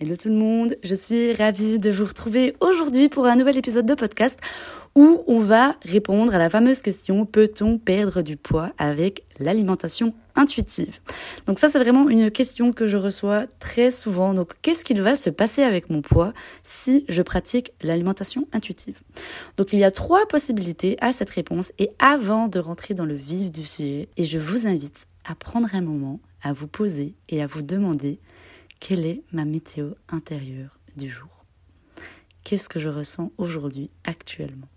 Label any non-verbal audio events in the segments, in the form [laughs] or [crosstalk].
Hello tout le monde, je suis ravie de vous retrouver aujourd'hui pour un nouvel épisode de podcast où on va répondre à la fameuse question peut-on perdre du poids avec l'alimentation intuitive? Donc ça c'est vraiment une question que je reçois très souvent. Donc qu'est-ce qu'il va se passer avec mon poids si je pratique l'alimentation intuitive? Donc il y a trois possibilités à cette réponse et avant de rentrer dans le vif du sujet, et je vous invite à prendre un moment à vous poser et à vous demander quelle est ma météo intérieure du jour? Qu'est-ce que je ressens aujourd'hui, actuellement?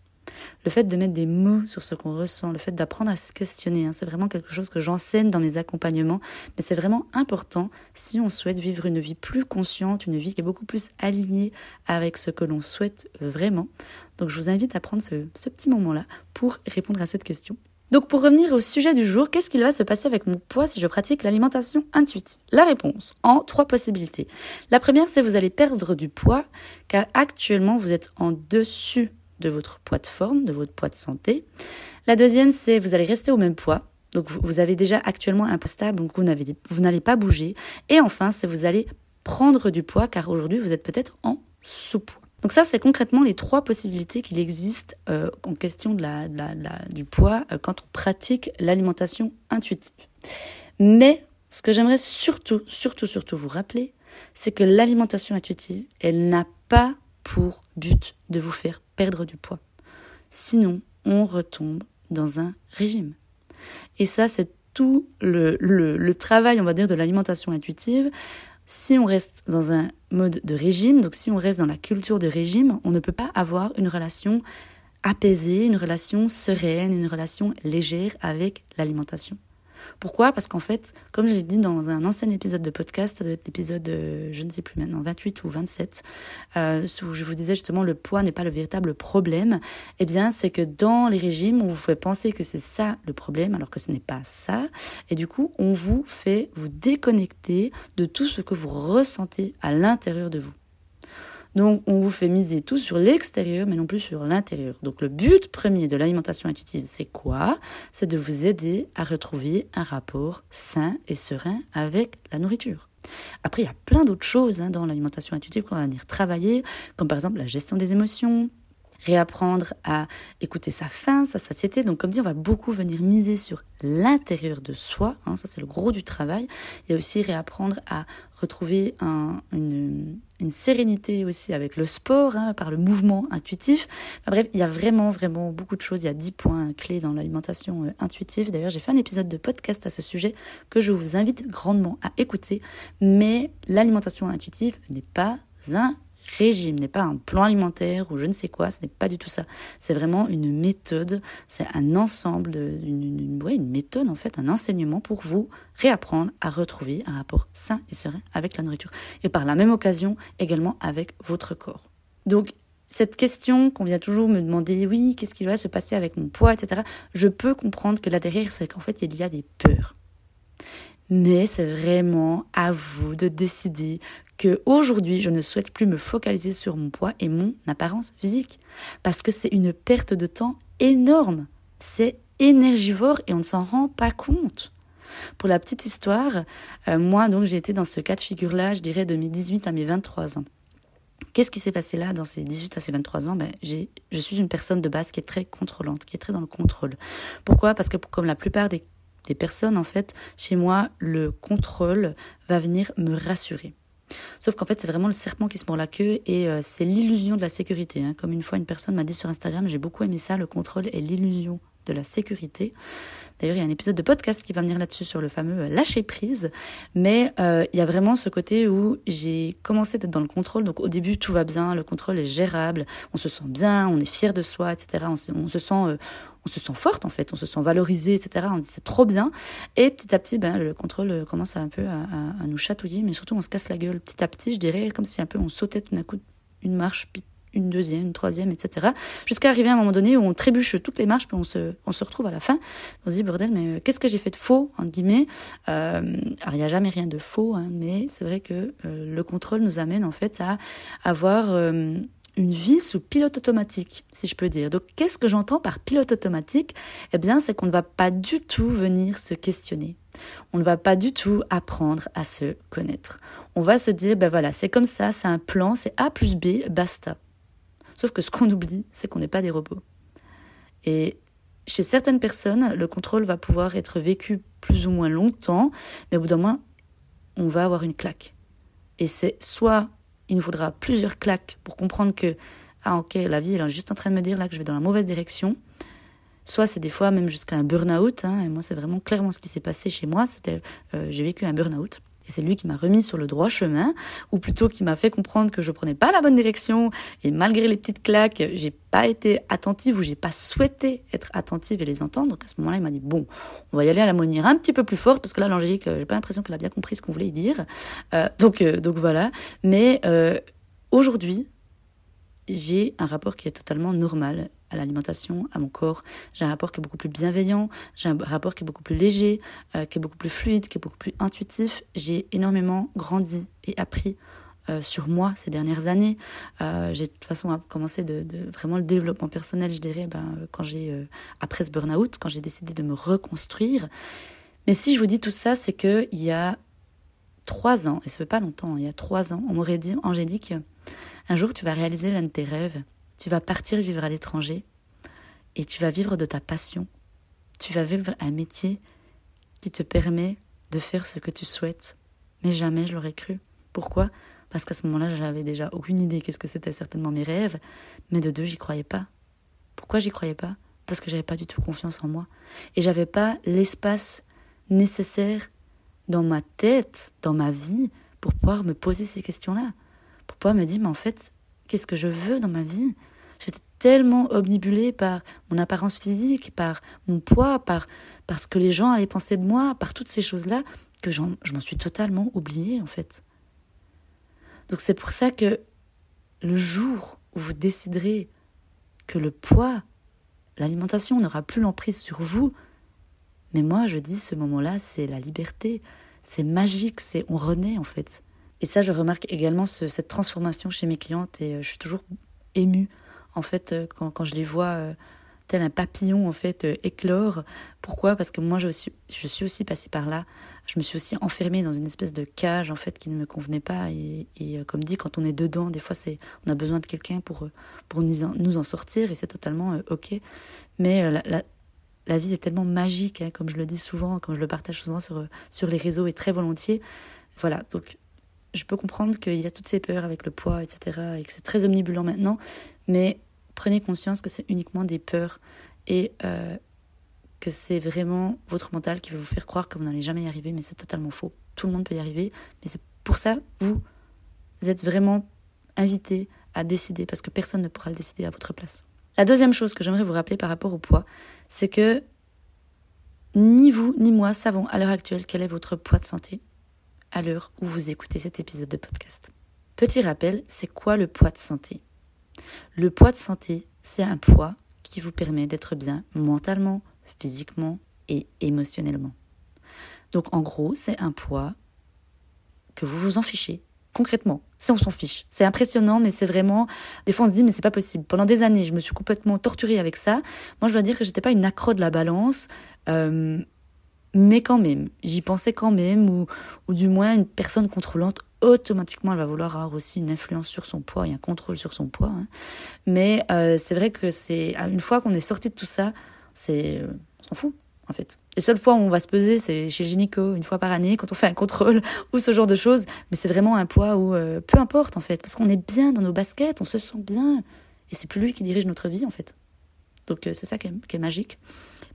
Le fait de mettre des mots sur ce qu'on ressent, le fait d'apprendre à se questionner, hein, c'est vraiment quelque chose que j'enseigne dans mes accompagnements, mais c'est vraiment important si on souhaite vivre une vie plus consciente, une vie qui est beaucoup plus alignée avec ce que l'on souhaite vraiment. Donc je vous invite à prendre ce, ce petit moment-là pour répondre à cette question. Donc pour revenir au sujet du jour, qu'est-ce qu'il va se passer avec mon poids si je pratique l'alimentation intuitive? La réponse en trois possibilités. La première, c'est vous allez perdre du poids car actuellement vous êtes en dessus de votre poids de forme, de votre poids de santé. La deuxième, c'est vous allez rester au même poids. Donc vous avez déjà actuellement un poids stable, donc vous n'allez pas bouger. Et enfin, c'est vous allez prendre du poids car aujourd'hui vous êtes peut-être en sous-poids. Donc ça, c'est concrètement les trois possibilités qu'il existe euh, en question du poids euh, quand on pratique l'alimentation intuitive. Mais ce que j'aimerais surtout, surtout, surtout vous rappeler, c'est que l'alimentation intuitive, elle n'a pas pour but de vous faire perdre du poids. Sinon, on retombe dans un régime. Et ça, c'est tout le, travail, on va dire, de l'alimentation intuitive. Si on reste dans un mode de régime, donc si on reste dans la culture de régime, on ne peut pas avoir une relation apaisée, une relation sereine, une relation légère avec l'alimentation. Pourquoi? Parce qu'en fait, comme je l'ai dit dans un ancien épisode de podcast, l'épisode, euh, je ne sais plus maintenant, 28 ou 27, euh, où je vous disais justement le poids n'est pas le véritable problème, eh bien c'est que dans les régimes, on vous fait penser que c'est ça le problème, alors que ce n'est pas ça. Et du coup, on vous fait vous déconnecter de tout ce que vous ressentez à l'intérieur de vous. Donc on vous fait miser tout sur l'extérieur, mais non plus sur l'intérieur. Donc le but premier de l'alimentation intuitive, c'est quoi? C'est de vous aider à retrouver un rapport sain et serein avec la nourriture. Après, il y a plein d'autres choses hein, dans l'alimentation intuitive qu'on va venir travailler, comme par exemple la gestion des émotions, réapprendre à écouter sa faim, sa satiété. Donc, comme dit, on va beaucoup venir miser sur l'intérieur de soi. Hein, ça, c'est le gros du travail. Il y a aussi réapprendre à retrouver une, sérénité aussi avec le sport, hein, par le mouvement intuitif. bref, il y a vraiment, vraiment beaucoup de choses. Il y a dix points clés dans l'alimentation euh, intuitive. D'ailleurs, j'ai fait un épisode de podcast à ce sujet que je vous invite grandement à écouter. Mais l'alimentation intuitive n'est pas un régime, n'est pas un plan alimentaire ou je ne sais quoi, ce n'est pas du tout ça. C'est vraiment une méthode, c'est un ensemble, une, une méthode en fait, un enseignement pour vous réapprendre à retrouver un rapport sain et serein avec la nourriture. Et par la même occasion également avec votre corps. Donc cette question qu'on vient toujours me demander, oui, qu'est-ce qui va se passer avec mon poids, etc., je peux comprendre que là derrière, c'est qu'en fait, il y a des peurs. Mais c'est vraiment à vous de décider aujourd'hui, je ne souhaite plus me focaliser sur mon poids et mon apparence physique. Parce que c'est une perte de temps énorme. C'est énergivore et on ne s'en rend pas compte. Pour la petite histoire, euh, moi, donc, j'ai été dans ce cas de figure-là, je dirais, de mes 18 à mes 23 ans. Qu'est-ce qui s'est passé là dans ces 18 à ces 23 ans? Ben, Je suis une personne de base qui est très contrôlante, qui est très dans le contrôle. Pourquoi? Parce que comme la plupart des personnes, en fait, chez moi, le contrôle va venir me rassurer. Sauf qu'en fait, c'est vraiment le serpent qui se mord la queue et euh, c'est l'illusion de la sécurité. Hein. Comme une fois, une personne m'a dit sur Instagram, j'ai beaucoup aimé ça, le contrôle est l'illusion de la sécurité. D'ailleurs, il y a un épisode de podcast qui va venir là-dessus sur le fameux euh, lâcher prise. Mais euh, il y a vraiment ce côté où j'ai commencé d'être dans le contrôle. Donc au début, tout va bien, le contrôle est gérable, on se sent bien, on est fier de soi, etc. On se, sent euh, on se sent forte en fait, on se sent valorisé, etc. On dit c'est trop bien. Et petit à petit, ben, le contrôle commence un peu à, à, nous chatouiller, mais surtout on se casse la gueule petit à petit, je dirais, comme si un peu on sautait tout d'un coup une marche, puis une deuxième, une troisième, etc. Jusqu'à arriver à un moment donné où on trébuche toutes les marches, puis on se, on se retrouve à la fin. On se dit, bordel, mais euh, qu'est-ce que j'ai fait de faux, entre guillemets? Euh, Alors, il n'y a jamais rien de faux, hein, mais c'est vrai que euh, le contrôle nous amène en fait à avoir euh, une vie sous pilote automatique, si je peux dire. Donc, qu'est-ce que j'entends par pilote automatique? Eh bien, c'est qu'on ne va pas du tout venir se questionner. On ne va pas du tout apprendre à se connaître. On va se dire, ben voilà, c'est comme ça, c'est un plan, c'est A plus B, basta. Sauf que ce qu'on oublie, c'est qu'on n'est pas des robots. Et chez certaines personnes, le contrôle va pouvoir être vécu plus ou moins longtemps, mais au bout d'un moment, on va avoir une claque. Et c'est soit il nous faudra plusieurs claques pour comprendre que, ah ok, la vie elle est juste en train de me dire là que je vais dans la mauvaise direction. Soit c'est des fois même jusqu'à un burn-out. Hein, et moi, c'est vraiment clairement ce qui s'est passé chez moi. C'était, euh, j'ai vécu un burn-out. Et c'est lui qui m'a remis sur le droit chemin, ou plutôt qui m'a fait comprendre que je prenais pas la bonne direction. Et malgré les petites claques, j'ai pas été attentive ou j'ai pas souhaité être attentive et les entendre. Donc à ce moment-là, il m'a dit bon, on va y aller à la monnière un petit peu plus fort parce que là, l'Angélique, j'ai pas l'impression qu'elle a bien compris ce qu'on voulait y dire. Euh, donc euh, donc voilà. Mais euh, aujourd'hui, j'ai un rapport qui est totalement normal à l'alimentation, à mon corps. J'ai un rapport qui est beaucoup plus bienveillant, j'ai un rapport qui est beaucoup plus léger, euh, qui est beaucoup plus fluide, qui est beaucoup plus intuitif. J'ai énormément grandi et appris euh, sur moi ces dernières années. Euh, j'ai de toute façon commencé de, vraiment le développement personnel, je dirais, ben, quand j'ai après ce burn-out, quand j'ai décidé de me reconstruire. Mais si je vous dis tout ça, c'est que il y a trois ans, et ça fait pas longtemps, il y a trois ans, on m'aurait dit, Angélique, un jour tu vas réaliser l'un de tes rêves, tu vas partir vivre à l'étranger et tu vas vivre de ta passion. Tu vas vivre un métier qui te permet de faire ce que tu souhaites. Mais jamais je l'aurais cru. Pourquoi? Parce qu'à ce moment-là, j'avais déjà aucune idée qu'est-ce que c'était certainement mes rêves, mais de deux, j'y croyais pas. Pourquoi j'y croyais pas? Parce que j'avais pas du tout confiance en moi et j'avais pas l'espace nécessaire dans ma tête, dans ma vie, pour pouvoir me poser ces questions-là, pour pouvoir me dire, mais en fait, qu'est-ce que je veux dans ma vie? J'étais tellement omnibulée par mon apparence physique, par mon poids, par, par ce que les gens allaient penser de moi, par toutes ces choses-là, que je m'en suis totalement oubliée, en fait. Donc c'est pour ça que le jour où vous déciderez que le poids, l'alimentation n'aura plus l'emprise sur vous, mais moi je dis ce moment-là, c'est la liberté, c'est magique, c'est on renaît en fait. Et ça, je remarque également ce, cette transformation chez mes clientes et euh, je suis toujours émue en fait, euh, quand, quand je les vois euh, tel un papillon, en fait, éclore. Pourquoi? Parce que moi, je suis, je suis aussi passée par là. Je me suis aussi enfermée dans une espèce de cage, en fait, qui ne me convenait pas. Et, et comme dit, quand on est dedans, des fois, c'est, on a besoin de quelqu'un pour, pour nous, en, nous en sortir, et c'est totalement OK. Mais la, la, vie est tellement magique, hein, comme je le dis souvent, comme je le partage souvent sur, sur les réseaux et très volontiers. Voilà, donc je peux comprendre qu'il y a toutes ces peurs avec le poids, etc., et que c'est très omnibulant maintenant, mais prenez conscience que c'est uniquement des peurs et euh, que c'est vraiment votre mental qui va vous faire croire que vous n'allez jamais y arriver, mais c'est totalement faux. Tout le monde peut y arriver, mais c'est pour ça, vous, vous êtes vraiment invité à décider, parce que personne ne pourra le décider à votre place. La deuxième chose que j'aimerais vous rappeler par rapport au poids, c'est que ni vous ni moi savons à l'heure actuelle quel est votre poids de santé à l'heure où vous écoutez cet épisode de podcast. Petit rappel, c'est quoi le poids de santé? Le poids de santé, c'est un poids qui vous permet d'être bien mentalement, physiquement et émotionnellement. Donc en gros, c'est un poids que vous vous en fichez. Concrètement, si on s'en fiche. C'est impressionnant, mais c'est vraiment. Des fois, on se dit, mais c'est pas possible. Pendant des années, je me suis complètement torturée avec ça. Moi, je dois dire que j'étais pas une accro de la balance. Euh, mais quand même, j'y pensais quand même, ou, ou du moins une personne contrôlante, automatiquement, elle va vouloir avoir aussi une influence sur son poids et un contrôle sur son poids. Hein. Mais euh, c'est vrai que c'est une fois qu'on est sorti de tout ça, c'est on s'en fout en fait. Les seules fois où on va se peser, c'est chez gynéco, une fois par année, quand on fait un contrôle [laughs] ou ce genre de choses. Mais c'est vraiment un poids où euh, peu importe en fait, parce qu'on est bien dans nos baskets, on se sent bien, et c'est plus lui qui dirige notre vie en fait. Donc euh, c'est ça qui est, magique.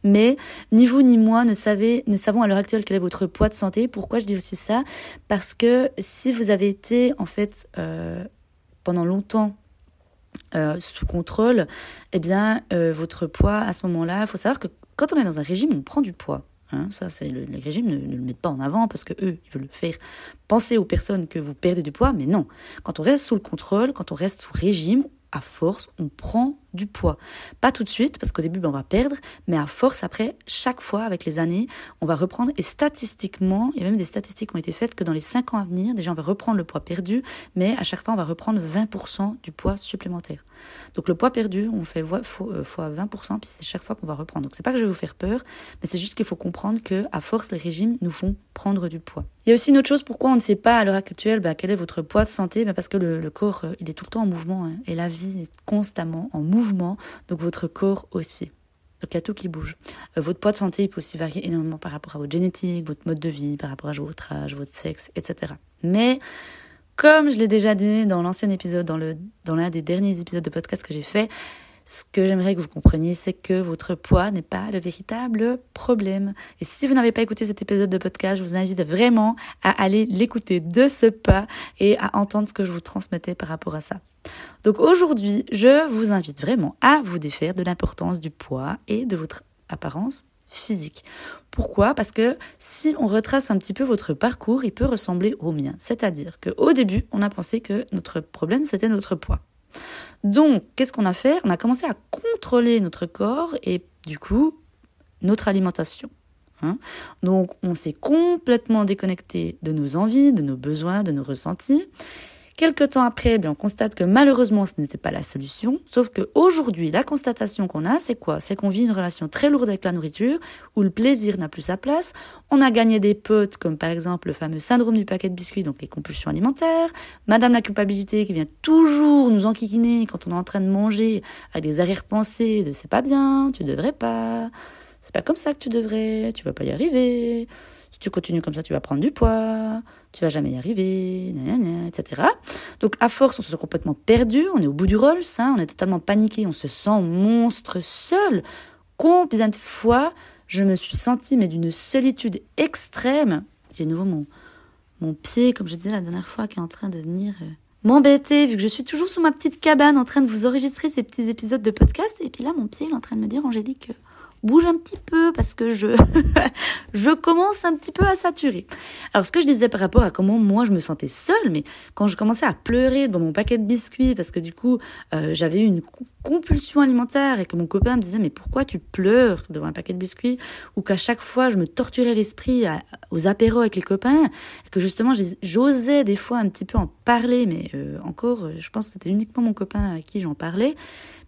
Mais ni vous ni moi ne, savons à l'heure actuelle quel est votre poids de santé. Pourquoi je dis aussi ça? Parce que si vous avez été en fait euh, pendant longtemps sous contrôle, eh bien votre poids à ce moment-là, il faut savoir que quand on est dans un régime, on prend du poids. Hein, ça, c'est le, les régimes ne, ne, le mettent pas en avant parce que eux, ils veulent faire penser aux personnes que vous perdez du poids, mais non. Quand on reste sous le contrôle, quand on reste sous régime, à force, on prend du poids. Pas tout de suite, parce qu'au début, ben, on va perdre, mais à force, après, chaque fois, avec les années, on va reprendre. Et statistiquement, il y a même des statistiques qui ont été faites que dans les 5 ans à venir, déjà, on va reprendre le poids perdu, mais à chaque fois, on va reprendre 20% du poids supplémentaire. Donc le poids perdu, on fait euh, fois 20%, puis c'est chaque fois qu'on va reprendre. Donc c'est pas que je vais vous faire peur, mais c'est juste qu'il faut comprendre que à force, les régimes nous font prendre du poids. Il y a aussi une autre chose, pourquoi on ne sait pas à l'heure actuelle bah, quel est votre poids de santé? Bah, Parce que le, le, corps, euh, il est tout le temps en mouvement, hein, et la vie est constamment en mouvement, donc votre corps aussi. Donc il y a tout qui bouge. Euh, votre poids de santé il peut aussi varier énormément par rapport à votre génétique, votre mode de vie, par rapport à votre âge, votre sexe, etc. Mais comme je l'ai déjà dit dans l'ancien épisode, dans l'un des derniers épisodes de podcast que j'ai fait, ce que j'aimerais que vous compreniez, c'est que votre poids n'est pas le véritable problème. Et si vous n'avez pas écouté cet épisode de podcast, je vous invite vraiment à aller l'écouter de ce pas et à entendre ce que je vous transmettais par rapport à ça. Donc aujourd'hui, je vous invite vraiment à vous défaire de l'importance du poids et de votre apparence physique. Pourquoi? Parce que si on retrace un petit peu votre parcours, il peut ressembler au mien. C'est-à-dire qu'au début, on a pensé que notre problème, c'était notre poids. Donc, qu'est-ce qu'on a fait? On a commencé à contrôler notre corps et du coup, notre alimentation. Hein Donc, on s'est complètement déconnecté de nos envies, de nos besoins, de nos ressentis. Quelque temps après, bien, on constate que malheureusement, ce n'était pas la solution. Sauf qu'aujourd'hui, la constatation qu'on a, c'est quoi? C'est qu'on vit une relation très lourde avec la nourriture, où le plaisir n'a plus sa place. On a gagné des potes, comme par exemple le fameux syndrome du paquet de biscuits, donc les compulsions alimentaires. Madame la culpabilité qui vient toujours nous enquiquiner quand on est en train de manger, avec des arrière-pensées de c'est pas bien, tu devrais pas, c'est pas comme ça que tu devrais, tu vas pas y arriver. Si tu continues comme ça, tu vas prendre du poids, tu vas jamais y arriver, etc. Donc à force, on se sent complètement perdu, on est au bout du rôle, ça, on est totalement paniqué, on se sent monstre seul. Combien de fois je me suis sentie mais d'une solitude extrême. J'ai nouveau mon, mon pied, comme je disais la dernière fois, qui est en train de venir euh, m'embêter, vu que je suis toujours sous ma petite cabane en train de vous enregistrer ces petits épisodes de podcast. Et puis là, mon pied il est en train de me dire, Angélique, bouge un petit peu parce que je [laughs] je commence un petit peu à saturer. Alors ce que je disais par rapport à comment moi je me sentais seule, mais quand je commençais à pleurer devant mon paquet de biscuits parce que du coup euh, j'avais une compulsion alimentaire et que mon copain me disait mais pourquoi tu pleures devant un paquet de biscuits ou qu'à chaque fois je me torturais l'esprit aux apéros avec les copains que justement j'osais des fois un petit peu en parler mais euh, encore je pense que c'était uniquement mon copain à qui j'en parlais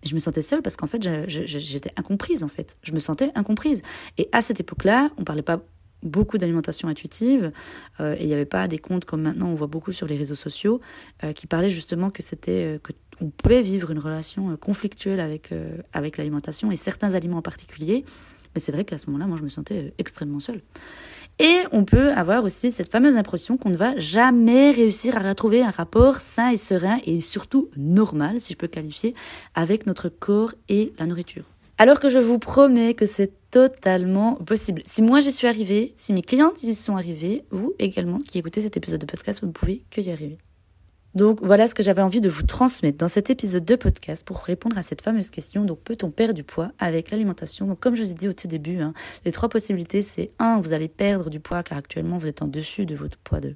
mais je me sentais seule parce qu'en fait, j'étais incomprise, en fait. Je me sentais incomprise. Et à cette époque-là, on parlait pas beaucoup d'alimentation intuitive euh, et il n'y avait pas des comptes comme maintenant on voit beaucoup sur les réseaux sociaux euh, qui parlaient justement que c'était euh, que on pouvait vivre une relation conflictuelle avec avec l'alimentation et certains aliments en particulier mais c'est vrai qu'à ce moment-là moi je me sentais extrêmement seule et on peut avoir aussi cette fameuse impression qu'on ne va jamais réussir à retrouver un rapport sain et serein et surtout normal, si je peux qualifier, avec notre corps et la nourriture. Alors que je vous promets que c'est totalement possible. Si moi j'y suis arrivée, si mes clientes y sont arrivées, vous également qui écoutez cet épisode de podcast, vous ne pouvez que y arriver. Donc voilà ce que j'avais envie de vous transmettre dans cet épisode de podcast pour répondre à cette fameuse question. Donc peut-on perdre du poids avec l'alimentation? Donc comme je vous ai dit au tout début, hein, les trois possibilités, c'est un, vous allez perdre du poids car actuellement vous êtes en dessus de votre poids de,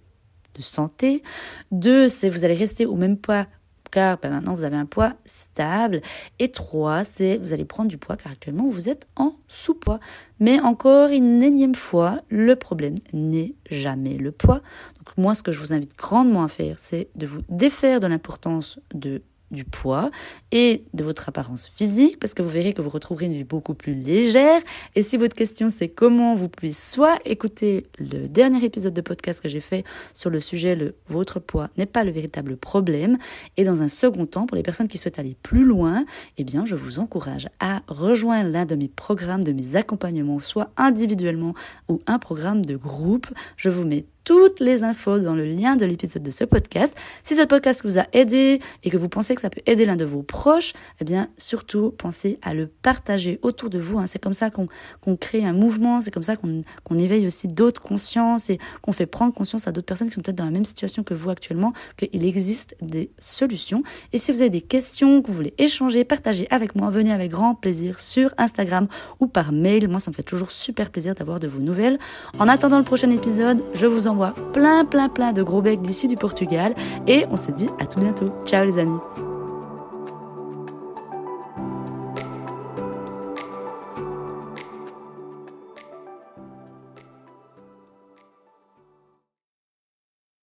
de santé. Deux, c'est vous allez rester au même poids car ben, maintenant vous avez un poids stable. Et trois, c'est vous allez prendre du poids car actuellement vous êtes en sous-poids. Mais encore une énième fois, le problème n'est jamais le poids. Donc moi, ce que je vous invite grandement à faire, c'est de vous défaire de l'importance de du poids et de votre apparence physique parce que vous verrez que vous retrouverez une vie beaucoup plus légère. Et si votre question c'est comment vous pouvez soit écouter le dernier épisode de podcast que j'ai fait sur le sujet le votre poids n'est pas le véritable problème et dans un second temps pour les personnes qui souhaitent aller plus loin, eh bien je vous encourage à rejoindre l'un de mes programmes de mes accompagnements soit individuellement ou un programme de groupe. Je vous mets toutes les infos dans le lien de l'épisode de ce podcast. Si ce podcast vous a aidé et que vous pensez que ça peut aider l'un de vos proches, eh bien surtout pensez à le partager autour de vous. Hein. C'est comme ça qu'on crée un mouvement, c'est comme ça qu'on éveille aussi d'autres consciences et qu'on fait prendre conscience à d'autres personnes qui sont peut-être dans la même situation que vous actuellement, qu'il existe des solutions. Et si vous avez des questions, que vous voulez échanger, partager avec moi, venez avec grand plaisir sur Instagram ou par mail. Moi, ça me fait toujours super plaisir d'avoir de vos nouvelles. En attendant le prochain épisode, je vous envoie plein, plein, plein de gros becs d'ici du Portugal et on se dit à tout bientôt. Ciao les amis